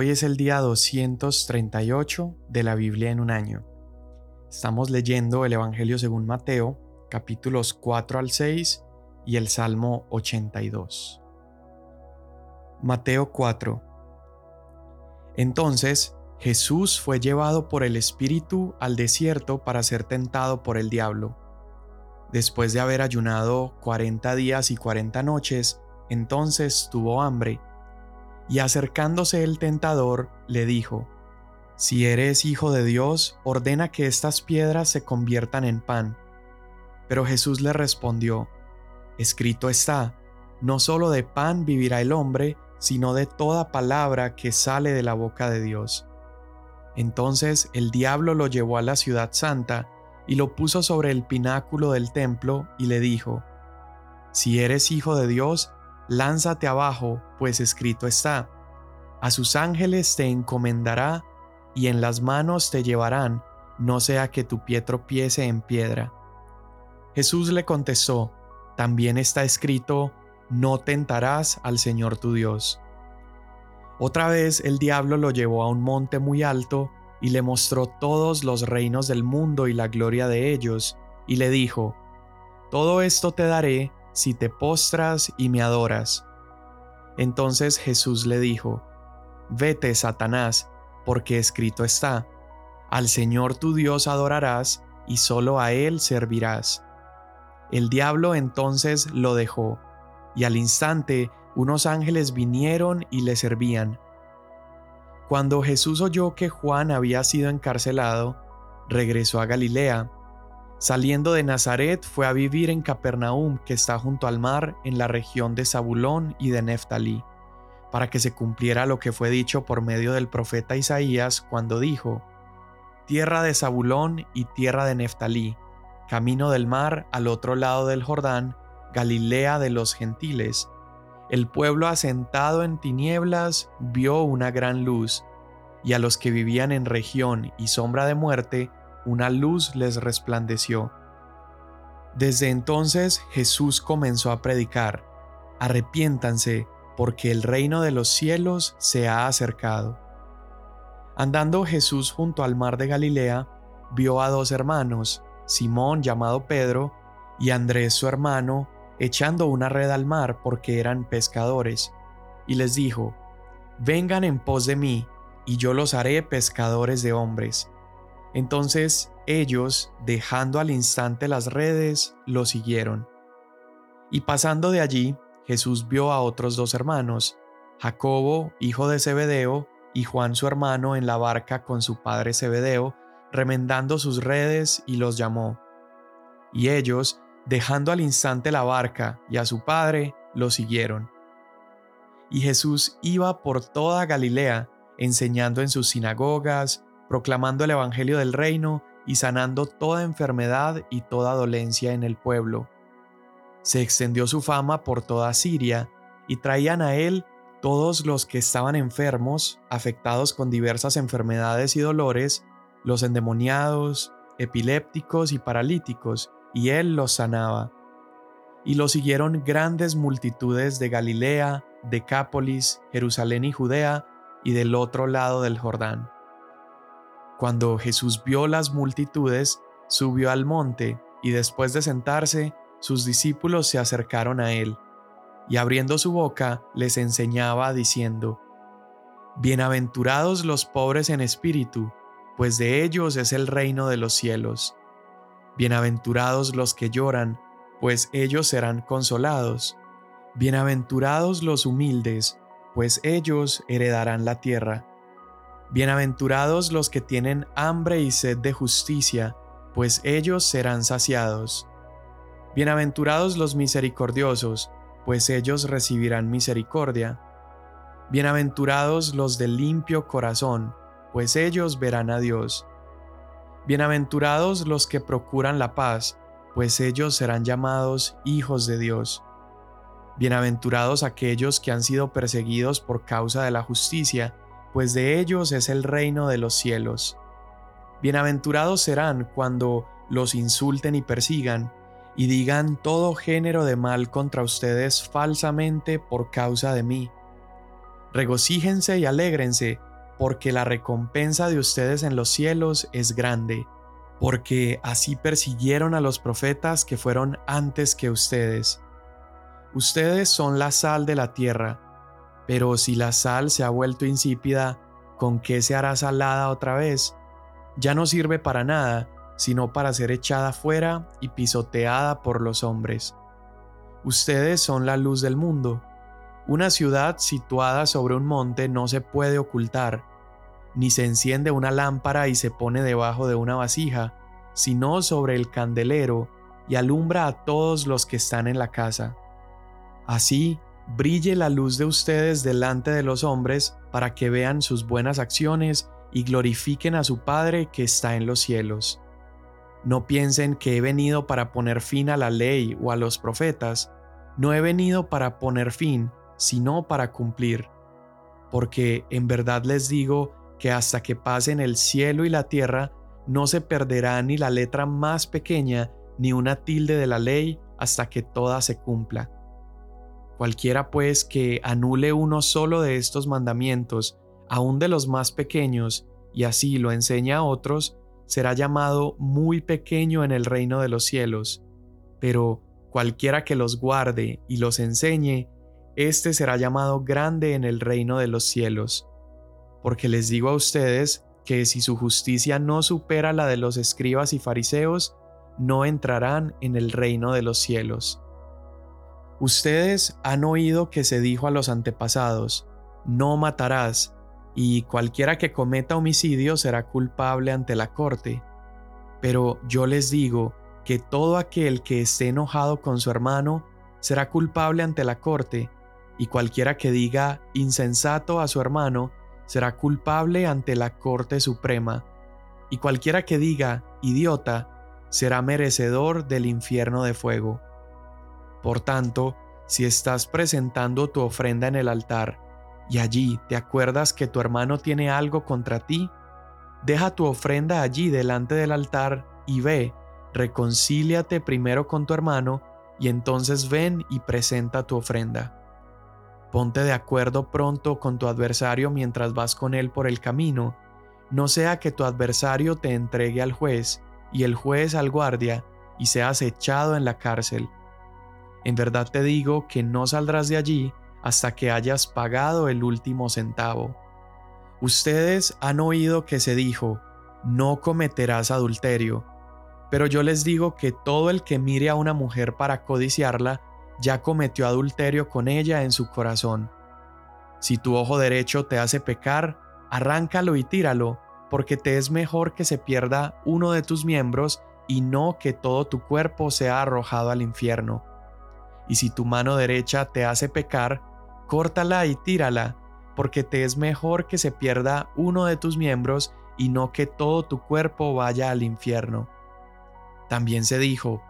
Hoy es el día 238 de la Biblia en un año. Estamos leyendo el Evangelio según Mateo, capítulos 4 al 6 y el Salmo 82. Mateo 4. Entonces Jesús fue llevado por el Espíritu al desierto para ser tentado por el diablo. Después de haber ayunado cuarenta días y cuarenta noches, entonces tuvo hambre y acercándose el tentador, le dijo, Si eres hijo de Dios, ordena que estas piedras se conviertan en pan. Pero Jesús le respondió, Escrito está, no solo de pan vivirá el hombre, sino de toda palabra que sale de la boca de Dios. Entonces el diablo lo llevó a la ciudad santa y lo puso sobre el pináculo del templo y le dijo, Si eres hijo de Dios, lánzate abajo, pues escrito está, a sus ángeles te encomendará, y en las manos te llevarán, no sea que tu pie tropiece en piedra. Jesús le contestó, también está escrito, no tentarás al Señor tu Dios. Otra vez el diablo lo llevó a un monte muy alto, y le mostró todos los reinos del mundo y la gloria de ellos, y le dijo, Todo esto te daré si te postras y me adoras. Entonces Jesús le dijo, Vete, Satanás, porque escrito está, Al Señor tu Dios adorarás y solo a Él servirás. El diablo entonces lo dejó, y al instante unos ángeles vinieron y le servían. Cuando Jesús oyó que Juan había sido encarcelado, regresó a Galilea, Saliendo de Nazaret fue a vivir en Capernaum, que está junto al mar, en la región de Zabulón y de Neftalí, para que se cumpliera lo que fue dicho por medio del profeta Isaías cuando dijo, Tierra de Zabulón y tierra de Neftalí, camino del mar al otro lado del Jordán, Galilea de los gentiles. El pueblo asentado en tinieblas vio una gran luz, y a los que vivían en región y sombra de muerte, una luz les resplandeció. Desde entonces Jesús comenzó a predicar, arrepiéntanse, porque el reino de los cielos se ha acercado. Andando Jesús junto al mar de Galilea, vio a dos hermanos, Simón llamado Pedro, y Andrés su hermano, echando una red al mar porque eran pescadores, y les dijo, Vengan en pos de mí, y yo los haré pescadores de hombres. Entonces ellos, dejando al instante las redes, lo siguieron. Y pasando de allí, Jesús vio a otros dos hermanos, Jacobo, hijo de Zebedeo, y Juan su hermano en la barca con su padre Zebedeo, remendando sus redes, y los llamó. Y ellos, dejando al instante la barca y a su padre, lo siguieron. Y Jesús iba por toda Galilea, enseñando en sus sinagogas, proclamando el Evangelio del reino y sanando toda enfermedad y toda dolencia en el pueblo. Se extendió su fama por toda Siria, y traían a él todos los que estaban enfermos, afectados con diversas enfermedades y dolores, los endemoniados, epilépticos y paralíticos, y él los sanaba. Y lo siguieron grandes multitudes de Galilea, Decápolis, Jerusalén y Judea, y del otro lado del Jordán. Cuando Jesús vio las multitudes, subió al monte, y después de sentarse, sus discípulos se acercaron a él, y abriendo su boca les enseñaba diciendo, Bienaventurados los pobres en espíritu, pues de ellos es el reino de los cielos. Bienaventurados los que lloran, pues ellos serán consolados. Bienaventurados los humildes, pues ellos heredarán la tierra. Bienaventurados los que tienen hambre y sed de justicia, pues ellos serán saciados. Bienaventurados los misericordiosos, pues ellos recibirán misericordia. Bienaventurados los de limpio corazón, pues ellos verán a Dios. Bienaventurados los que procuran la paz, pues ellos serán llamados hijos de Dios. Bienaventurados aquellos que han sido perseguidos por causa de la justicia, pues de ellos es el reino de los cielos. Bienaventurados serán cuando los insulten y persigan, y digan todo género de mal contra ustedes falsamente por causa de mí. Regocíjense y alégrense, porque la recompensa de ustedes en los cielos es grande, porque así persiguieron a los profetas que fueron antes que ustedes. Ustedes son la sal de la tierra, pero si la sal se ha vuelto insípida, ¿con qué se hará salada otra vez? Ya no sirve para nada, sino para ser echada fuera y pisoteada por los hombres. Ustedes son la luz del mundo. Una ciudad situada sobre un monte no se puede ocultar, ni se enciende una lámpara y se pone debajo de una vasija, sino sobre el candelero y alumbra a todos los que están en la casa. Así, brille la luz de ustedes delante de los hombres para que vean sus buenas acciones y glorifiquen a su Padre que está en los cielos. No piensen que he venido para poner fin a la ley o a los profetas. No he venido para poner fin, sino para cumplir. Porque en verdad les digo que hasta que pasen el cielo y la tierra, no se perderá ni la letra más pequeña ni una tilde de la ley hasta que toda se cumpla. Cualquiera pues que anule uno solo de estos mandamientos, aun de los más pequeños, y así lo enseña a otros, será llamado muy pequeño en el reino de los cielos, pero cualquiera que los guarde y los enseñe, éste será llamado grande en el reino de los cielos. Porque les digo a ustedes que si su justicia no supera la de los escribas y fariseos, no entrarán en el reino de los cielos. Ustedes han oído que se dijo a los antepasados, no matarás, y cualquiera que cometa homicidio será culpable ante la corte. Pero yo les digo que todo aquel que esté enojado con su hermano será culpable ante la corte, y cualquiera que diga insensato a su hermano será culpable ante la Corte Suprema, y cualquiera que diga idiota será merecedor del infierno de fuego. Por tanto, si estás presentando tu ofrenda en el altar, y allí te acuerdas que tu hermano tiene algo contra ti, deja tu ofrenda allí delante del altar y ve, reconcíliate primero con tu hermano y entonces ven y presenta tu ofrenda. Ponte de acuerdo pronto con tu adversario mientras vas con él por el camino, no sea que tu adversario te entregue al juez y el juez al guardia y seas echado en la cárcel. En verdad te digo que no saldrás de allí hasta que hayas pagado el último centavo. Ustedes han oído que se dijo, no cometerás adulterio, pero yo les digo que todo el que mire a una mujer para codiciarla, ya cometió adulterio con ella en su corazón. Si tu ojo derecho te hace pecar, arráncalo y tíralo, porque te es mejor que se pierda uno de tus miembros y no que todo tu cuerpo sea arrojado al infierno. Y si tu mano derecha te hace pecar, córtala y tírala, porque te es mejor que se pierda uno de tus miembros y no que todo tu cuerpo vaya al infierno. También se dijo,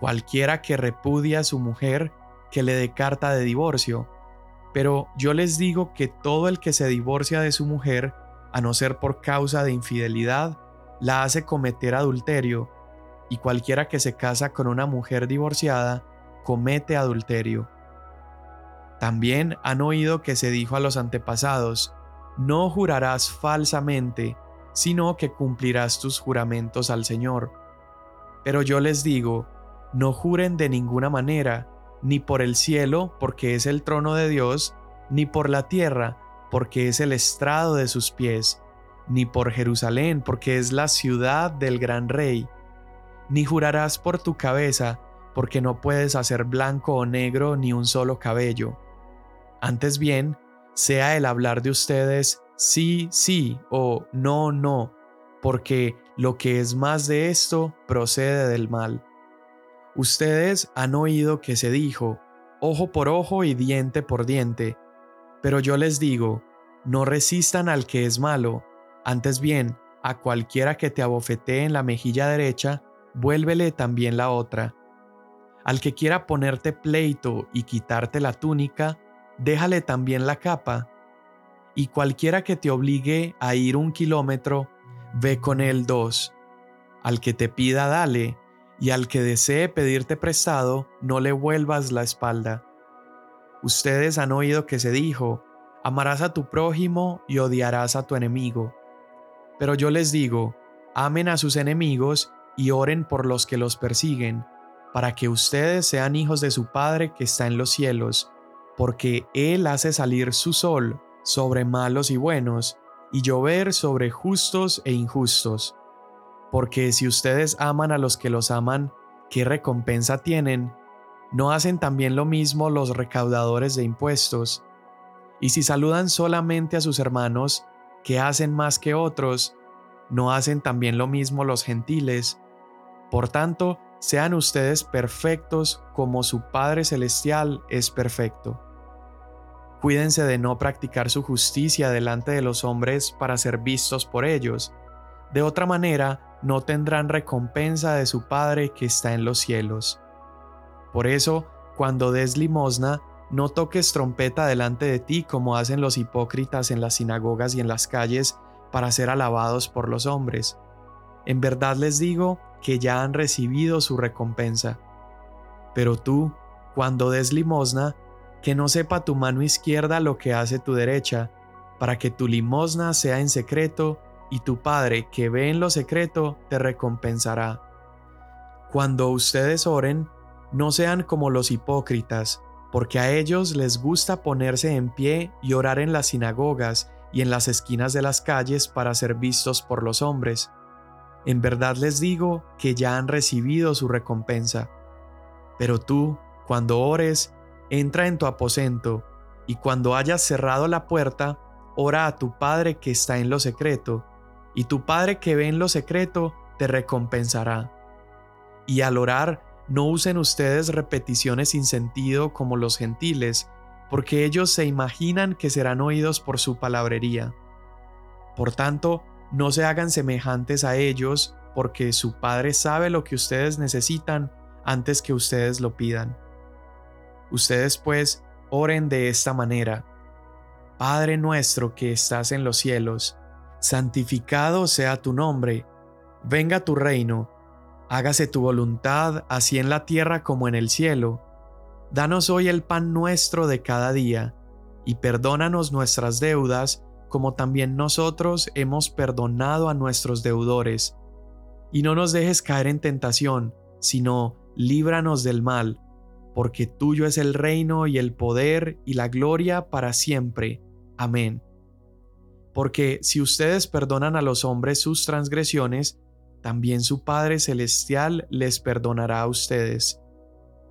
cualquiera que repudia a su mujer, que le dé carta de divorcio. Pero yo les digo que todo el que se divorcia de su mujer, a no ser por causa de infidelidad, la hace cometer adulterio, y cualquiera que se casa con una mujer divorciada, comete adulterio. También han oído que se dijo a los antepasados, no jurarás falsamente, sino que cumplirás tus juramentos al Señor. Pero yo les digo, no juren de ninguna manera, ni por el cielo, porque es el trono de Dios, ni por la tierra, porque es el estrado de sus pies, ni por Jerusalén, porque es la ciudad del gran rey. Ni jurarás por tu cabeza, porque no puedes hacer blanco o negro ni un solo cabello. Antes bien, sea el hablar de ustedes sí, sí o no, no, porque lo que es más de esto procede del mal. Ustedes han oído que se dijo, ojo por ojo y diente por diente, pero yo les digo, no resistan al que es malo, antes bien, a cualquiera que te abofetee en la mejilla derecha, vuélvele también la otra. Al que quiera ponerte pleito y quitarte la túnica, déjale también la capa, y cualquiera que te obligue a ir un kilómetro, ve con él dos. Al que te pida, dale, y al que desee pedirte prestado, no le vuelvas la espalda. Ustedes han oído que se dijo, amarás a tu prójimo y odiarás a tu enemigo. Pero yo les digo, amen a sus enemigos y oren por los que los persiguen, para que ustedes sean hijos de su Padre que está en los cielos, porque Él hace salir su sol sobre malos y buenos, y llover sobre justos e injustos. Porque si ustedes aman a los que los aman, ¿qué recompensa tienen? ¿No hacen también lo mismo los recaudadores de impuestos? Y si saludan solamente a sus hermanos, ¿qué hacen más que otros? ¿No hacen también lo mismo los gentiles? Por tanto, sean ustedes perfectos como su Padre Celestial es perfecto. Cuídense de no practicar su justicia delante de los hombres para ser vistos por ellos. De otra manera, no tendrán recompensa de su Padre que está en los cielos. Por eso, cuando des limosna, no toques trompeta delante de ti como hacen los hipócritas en las sinagogas y en las calles para ser alabados por los hombres. En verdad les digo que ya han recibido su recompensa. Pero tú, cuando des limosna, que no sepa tu mano izquierda lo que hace tu derecha, para que tu limosna sea en secreto, y tu Padre que ve en lo secreto te recompensará. Cuando ustedes oren, no sean como los hipócritas, porque a ellos les gusta ponerse en pie y orar en las sinagogas y en las esquinas de las calles para ser vistos por los hombres. En verdad les digo que ya han recibido su recompensa. Pero tú, cuando ores, entra en tu aposento, y cuando hayas cerrado la puerta, ora a tu Padre que está en lo secreto, y tu Padre que ve en lo secreto te recompensará. Y al orar, no usen ustedes repeticiones sin sentido como los gentiles, porque ellos se imaginan que serán oídos por su palabrería. Por tanto, no se hagan semejantes a ellos, porque su Padre sabe lo que ustedes necesitan antes que ustedes lo pidan. Ustedes pues oren de esta manera. Padre nuestro que estás en los cielos, santificado sea tu nombre, venga tu reino, hágase tu voluntad así en la tierra como en el cielo. Danos hoy el pan nuestro de cada día, y perdónanos nuestras deudas, como también nosotros hemos perdonado a nuestros deudores. Y no nos dejes caer en tentación, sino líbranos del mal porque tuyo es el reino y el poder y la gloria para siempre. Amén. Porque si ustedes perdonan a los hombres sus transgresiones, también su Padre Celestial les perdonará a ustedes.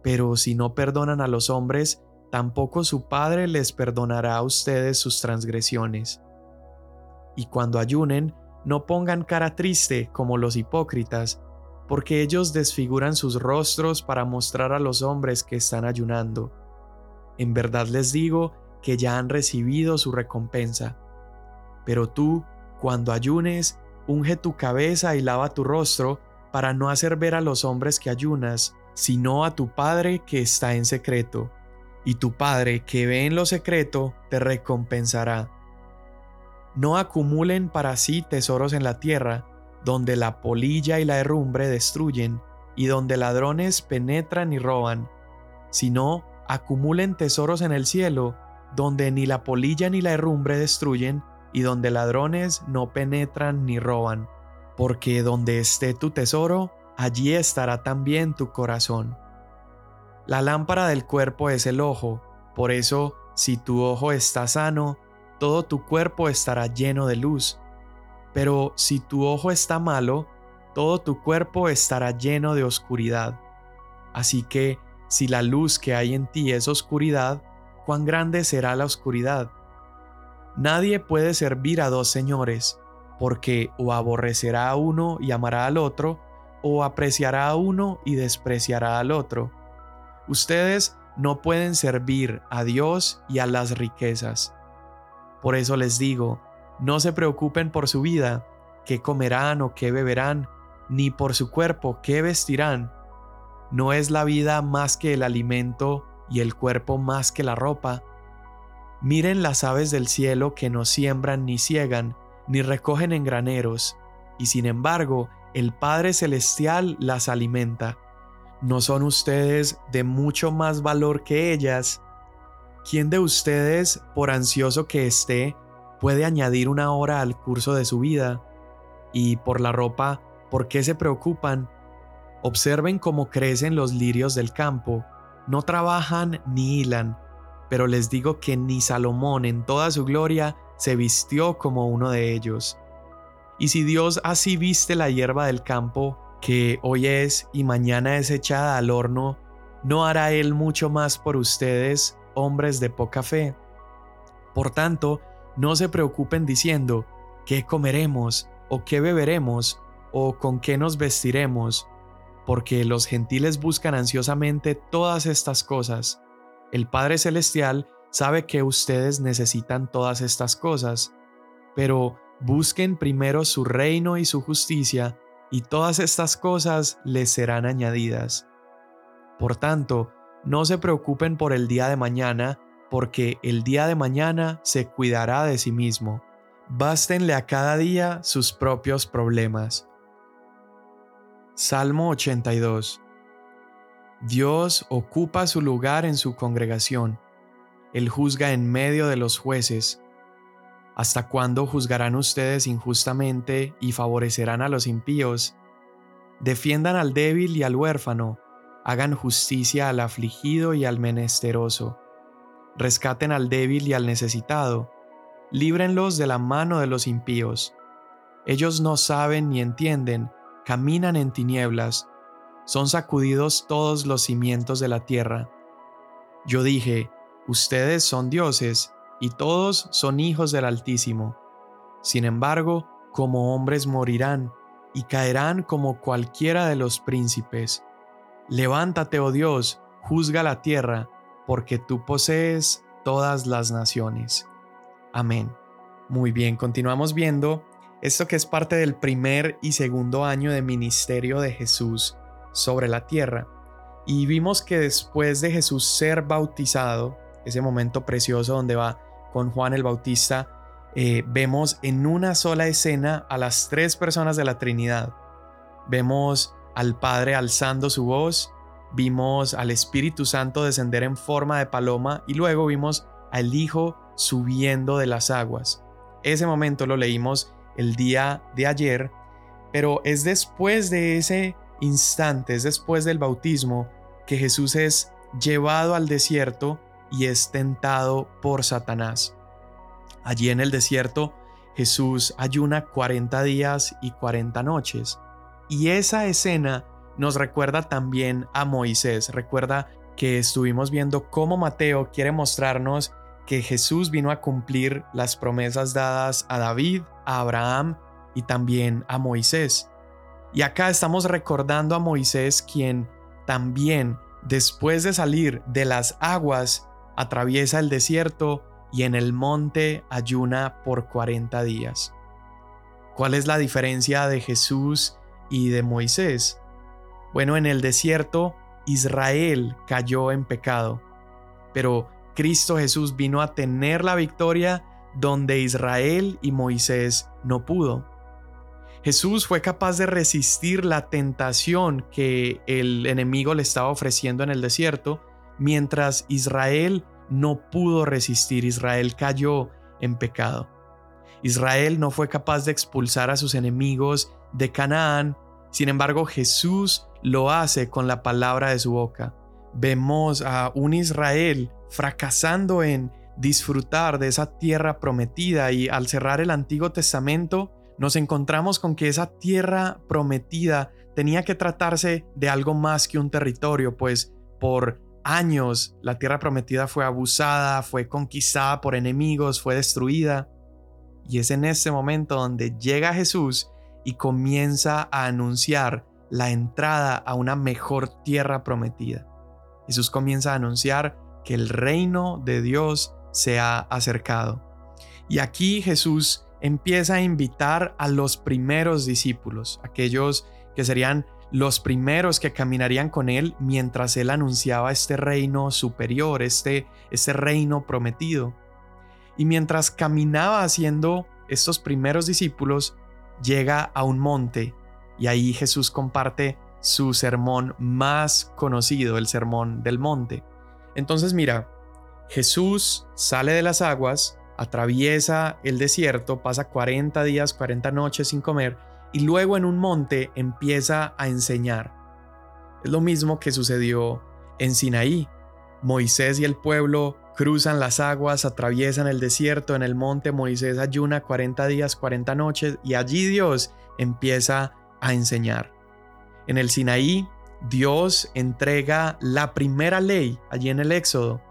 Pero si no perdonan a los hombres, tampoco su Padre les perdonará a ustedes sus transgresiones. Y cuando ayunen, no pongan cara triste como los hipócritas, porque ellos desfiguran sus rostros para mostrar a los hombres que están ayunando. En verdad les digo que ya han recibido su recompensa. Pero tú, cuando ayunes, unge tu cabeza y lava tu rostro, para no hacer ver a los hombres que ayunas, sino a tu Padre que está en secreto. Y tu Padre que ve en lo secreto te recompensará. No acumulen para sí tesoros en la tierra, donde la polilla y la herrumbre destruyen, y donde ladrones penetran y roban, sino acumulen tesoros en el cielo, donde ni la polilla ni la herrumbre destruyen, y donde ladrones no penetran ni roban, porque donde esté tu tesoro, allí estará también tu corazón. La lámpara del cuerpo es el ojo, por eso, si tu ojo está sano, todo tu cuerpo estará lleno de luz pero si tu ojo está malo, todo tu cuerpo estará lleno de oscuridad. Así que, si la luz que hay en ti es oscuridad, ¿cuán grande será la oscuridad? Nadie puede servir a dos señores, porque o aborrecerá a uno y amará al otro, o apreciará a uno y despreciará al otro. Ustedes no pueden servir a Dios y a las riquezas. Por eso les digo, no se preocupen por su vida, qué comerán o qué beberán, ni por su cuerpo, qué vestirán. ¿No es la vida más que el alimento y el cuerpo más que la ropa? Miren las aves del cielo que no siembran ni ciegan, ni recogen en graneros, y sin embargo el Padre Celestial las alimenta. ¿No son ustedes de mucho más valor que ellas? ¿Quién de ustedes, por ansioso que esté, puede añadir una hora al curso de su vida? Y por la ropa, ¿por qué se preocupan? Observen cómo crecen los lirios del campo, no trabajan ni hilan, pero les digo que ni Salomón en toda su gloria se vistió como uno de ellos. Y si Dios así viste la hierba del campo, que hoy es y mañana es echada al horno, ¿no hará Él mucho más por ustedes, hombres de poca fe? Por tanto, no se preocupen diciendo, ¿qué comeremos? ¿O qué beberemos? ¿O con qué nos vestiremos? Porque los gentiles buscan ansiosamente todas estas cosas. El Padre Celestial sabe que ustedes necesitan todas estas cosas, pero busquen primero su reino y su justicia, y todas estas cosas les serán añadidas. Por tanto, no se preocupen por el día de mañana, porque el día de mañana se cuidará de sí mismo. Bástenle a cada día sus propios problemas. Salmo 82 Dios ocupa su lugar en su congregación. Él juzga en medio de los jueces. ¿Hasta cuándo juzgarán ustedes injustamente y favorecerán a los impíos? Defiendan al débil y al huérfano, hagan justicia al afligido y al menesteroso. Rescaten al débil y al necesitado, líbrenlos de la mano de los impíos. Ellos no saben ni entienden, caminan en tinieblas, son sacudidos todos los cimientos de la tierra. Yo dije, ustedes son dioses, y todos son hijos del Altísimo. Sin embargo, como hombres morirán, y caerán como cualquiera de los príncipes. Levántate, oh Dios, juzga la tierra, porque tú posees todas las naciones. Amén. Muy bien, continuamos viendo esto que es parte del primer y segundo año de ministerio de Jesús sobre la tierra. Y vimos que después de Jesús ser bautizado, ese momento precioso donde va con Juan el Bautista, eh, vemos en una sola escena a las tres personas de la Trinidad. Vemos al Padre alzando su voz, vimos al Espíritu Santo descender en forma de paloma y luego vimos al Hijo subiendo de las aguas. Ese momento lo leímos el día de ayer, pero es después de ese instante, es después del bautismo, que Jesús es llevado al desierto y es tentado por Satanás. Allí en el desierto, Jesús ayuna 40 días y 40 noches. Y esa escena nos recuerda también a Moisés. Recuerda que estuvimos viendo cómo Mateo quiere mostrarnos que Jesús vino a cumplir las promesas dadas a David, a Abraham y también a Moisés. Y acá estamos recordando a Moisés quien también, después de salir de las aguas, atraviesa el desierto y en el monte ayuna por 40 días. ¿Cuál es la diferencia de Jesús y de Moisés? Bueno, en el desierto Israel cayó en pecado, pero Cristo Jesús vino a tener la victoria donde Israel y Moisés no pudo. Jesús fue capaz de resistir la tentación que el enemigo le estaba ofreciendo en el desierto mientras Israel no pudo resistir, Israel cayó en pecado. Israel no fue capaz de expulsar a sus enemigos de Canaán, sin embargo Jesús lo hace con la palabra de su boca. Vemos a un Israel fracasando en disfrutar de esa tierra prometida y al cerrar el Antiguo Testamento nos encontramos con que esa tierra prometida tenía que tratarse de algo más que un territorio, pues por años la tierra prometida fue abusada, fue conquistada por enemigos, fue destruida. Y es en ese momento donde llega Jesús y comienza a anunciar la entrada a una mejor tierra prometida. Jesús comienza a anunciar que el reino de Dios se ha acercado. Y aquí Jesús empieza a invitar a los primeros discípulos, aquellos que serían los primeros que caminarían con él mientras él anunciaba este reino superior, este, este reino prometido. Y mientras caminaba haciendo estos primeros discípulos, llega a un monte y ahí Jesús comparte su sermón más conocido, el sermón del monte. Entonces mira, Jesús sale de las aguas, atraviesa el desierto, pasa 40 días, 40 noches sin comer y luego en un monte empieza a enseñar. Es lo mismo que sucedió en Sinaí. Moisés y el pueblo cruzan las aguas, atraviesan el desierto, en el monte Moisés ayuna 40 días, 40 noches y allí Dios empieza a enseñar. En el Sinaí, Dios entrega la primera ley allí en el Éxodo,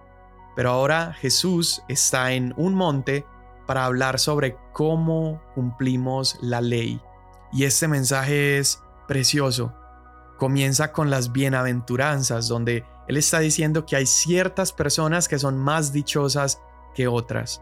pero ahora Jesús está en un monte para hablar sobre cómo cumplimos la ley. Y este mensaje es precioso. Comienza con las bienaventuranzas, donde Él está diciendo que hay ciertas personas que son más dichosas que otras.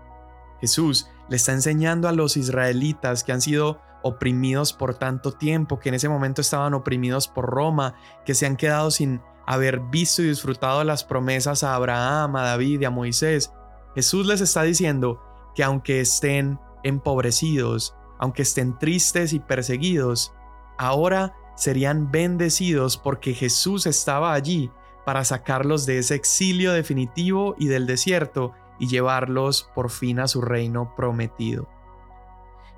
Jesús le está enseñando a los israelitas que han sido oprimidos por tanto tiempo, que en ese momento estaban oprimidos por Roma, que se han quedado sin haber visto y disfrutado las promesas a Abraham, a David y a Moisés. Jesús les está diciendo que aunque estén empobrecidos, aunque estén tristes y perseguidos, ahora serían bendecidos porque Jesús estaba allí para sacarlos de ese exilio definitivo y del desierto y llevarlos por fin a su reino prometido.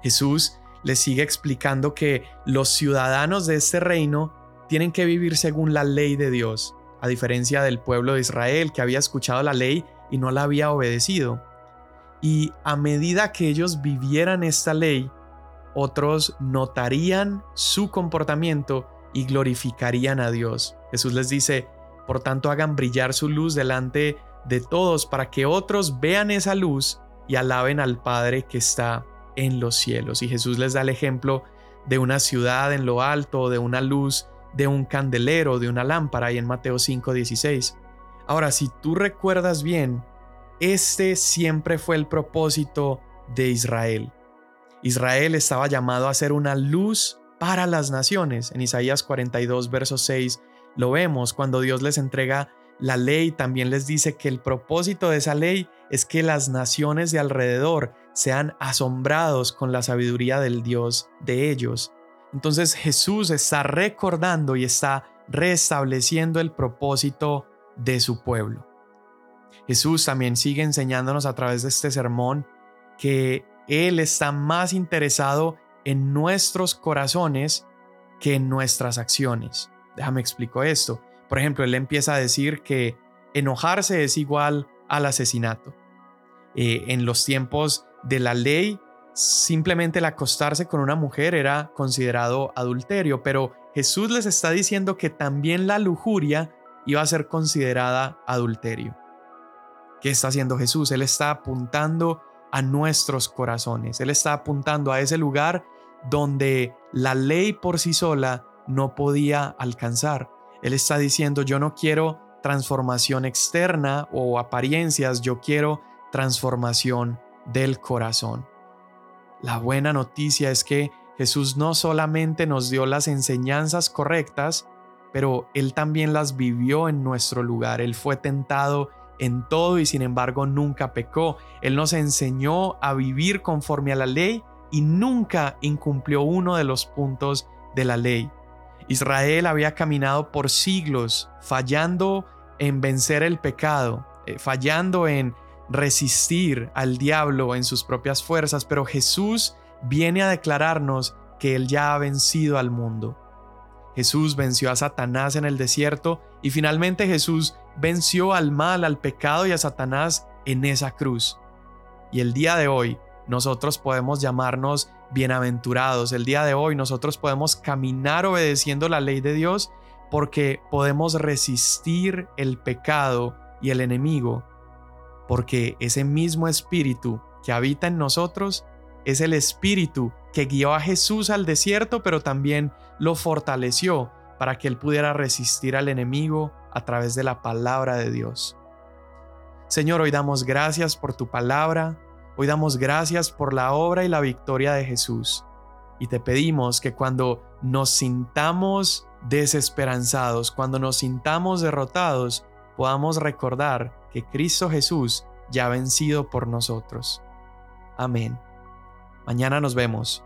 Jesús les sigue explicando que los ciudadanos de este reino tienen que vivir según la ley de Dios, a diferencia del pueblo de Israel que había escuchado la ley y no la había obedecido. Y a medida que ellos vivieran esta ley, otros notarían su comportamiento y glorificarían a Dios. Jesús les dice, por tanto hagan brillar su luz delante de todos para que otros vean esa luz y alaben al Padre que está en los cielos. Y Jesús les da el ejemplo de una ciudad en lo alto, de una luz, de un candelero, de una lámpara, y en Mateo 5:16. Ahora, si tú recuerdas bien, este siempre fue el propósito de Israel. Israel estaba llamado a ser una luz para las naciones. En Isaías 42, verso 6 lo vemos cuando Dios les entrega la ley, también les dice que el propósito de esa ley es que las naciones de alrededor sean asombrados con la sabiduría del Dios de ellos. Entonces Jesús está recordando y está restableciendo el propósito de su pueblo. Jesús también sigue enseñándonos a través de este sermón que Él está más interesado en nuestros corazones que en nuestras acciones. Déjame explico esto. Por ejemplo, Él empieza a decir que enojarse es igual al asesinato. Eh, en los tiempos de la ley, simplemente el acostarse con una mujer era considerado adulterio, pero Jesús les está diciendo que también la lujuria iba a ser considerada adulterio. ¿Qué está haciendo Jesús? Él está apuntando a nuestros corazones, Él está apuntando a ese lugar donde la ley por sí sola no podía alcanzar. Él está diciendo, yo no quiero transformación externa o apariencias, yo quiero transformación del corazón. La buena noticia es que Jesús no solamente nos dio las enseñanzas correctas, pero Él también las vivió en nuestro lugar. Él fue tentado en todo y sin embargo nunca pecó. Él nos enseñó a vivir conforme a la ley y nunca incumplió uno de los puntos de la ley. Israel había caminado por siglos fallando en vencer el pecado, eh, fallando en resistir al diablo en sus propias fuerzas, pero Jesús viene a declararnos que Él ya ha vencido al mundo. Jesús venció a Satanás en el desierto y finalmente Jesús venció al mal, al pecado y a Satanás en esa cruz. Y el día de hoy nosotros podemos llamarnos bienaventurados. El día de hoy nosotros podemos caminar obedeciendo la ley de Dios porque podemos resistir el pecado y el enemigo porque ese mismo espíritu que habita en nosotros es el espíritu que guió a Jesús al desierto, pero también lo fortaleció para que él pudiera resistir al enemigo a través de la palabra de Dios. Señor, hoy damos gracias por tu palabra, hoy damos gracias por la obra y la victoria de Jesús. Y te pedimos que cuando nos sintamos desesperanzados, cuando nos sintamos derrotados, podamos recordar que Cristo Jesús ya ha vencido por nosotros. Amén. Mañana nos vemos.